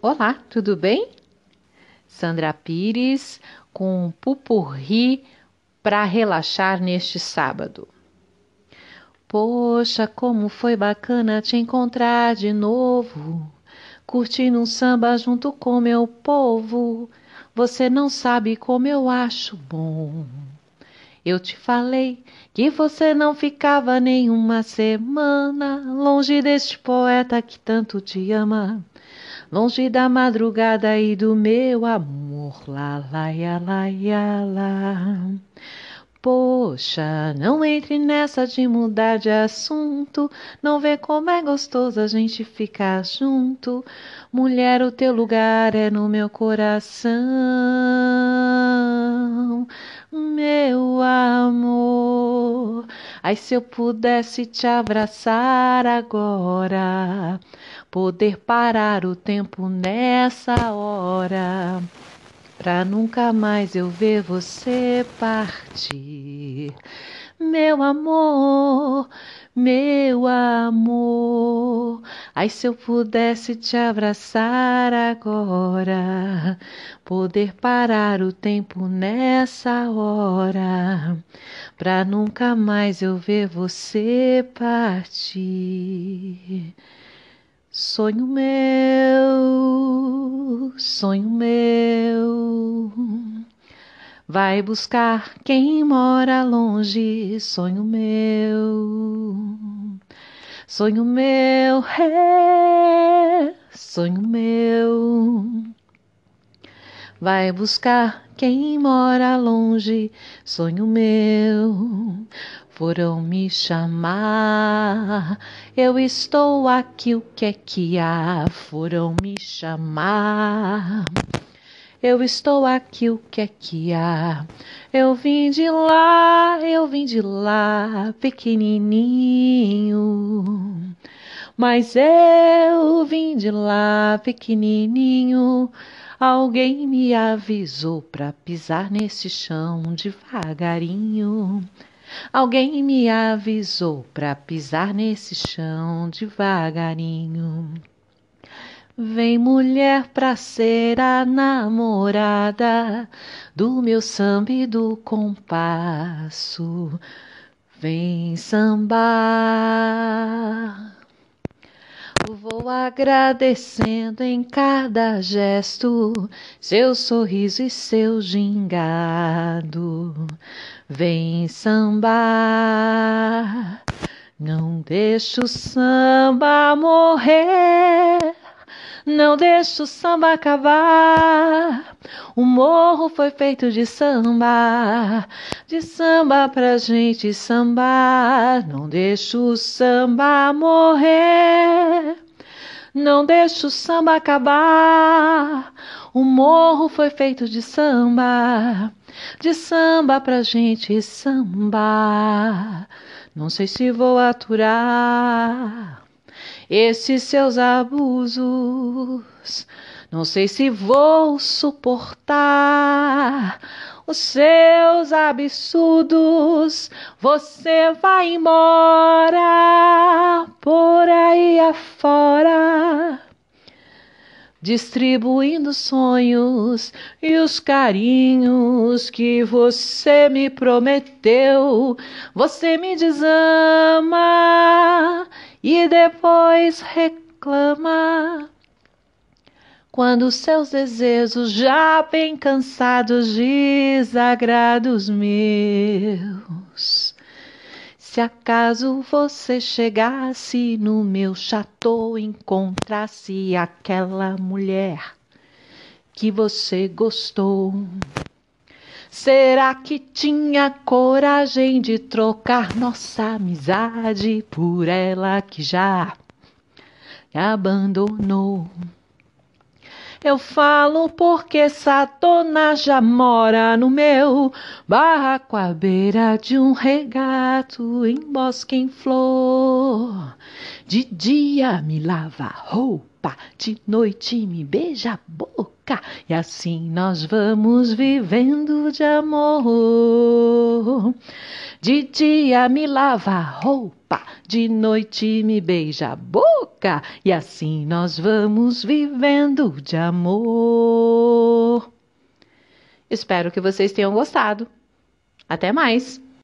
Olá, tudo bem? Sandra Pires com um pupurri para relaxar neste sábado. Poxa, como foi bacana te encontrar de novo, curtindo um samba junto com meu povo. Você não sabe como eu acho bom. Eu te falei que você não ficava nenhuma semana longe deste poeta que tanto te ama longe da madrugada e do meu amor. Lá, lá, ia, lá, ia, lá. Poxa, não entre nessa de mudar de assunto. Não vê como é gostoso a gente ficar junto. Mulher, o teu lugar é no meu coração. Meu amor, ai se eu pudesse te abraçar agora poder parar o tempo nessa hora, pra nunca mais eu ver você partir. Meu amor, meu amor, ai se eu pudesse te abraçar agora, poder parar o tempo nessa hora, pra nunca mais eu ver você partir. Sonho meu, sonho meu, vai buscar quem mora longe, sonho meu, sonho meu, é, sonho meu, vai buscar quem mora longe, sonho meu, foram me chamar. Eu estou aqui, o que é que há? Foram me chamar. Eu estou aqui, o que é que há? Eu vim de lá, eu vim de lá, pequenininho. Mas eu vim de lá, pequenininho. Alguém me avisou para pisar nesse chão devagarinho. Alguém me avisou para pisar nesse chão devagarinho. Vem mulher pra ser a namorada do meu samba e do compasso. Vem sambar. Vou agradecendo em cada gesto seu sorriso e seu gingado. Vem sambar, não deixa o samba morrer. Não deixa o samba acabar. O morro foi feito de samba, de samba pra gente sambar. Não deixa o samba morrer. Não deixa o samba acabar. O morro foi feito de samba, de samba pra gente sambar. Não sei se vou aturar esses seus abusos. Não sei se vou suportar os seus absurdos. Você vai embora por aí afora distribuindo sonhos e os carinhos que você me prometeu. Você me desama e depois reclama. Quando seus desejos já bem cansados desagrados meus se acaso você chegasse no meu chateau encontrasse aquela mulher que você gostou, será que tinha coragem de trocar nossa amizade por ela que já me abandonou? Eu falo porque dona já mora no meu barraco à beira de um regato em bosque em flor. De dia me lava roupa, de noite me beija a boca. E assim nós vamos vivendo de amor. De dia me lava a roupa, de noite me beija a boca. E assim nós vamos vivendo de amor. Espero que vocês tenham gostado. Até mais!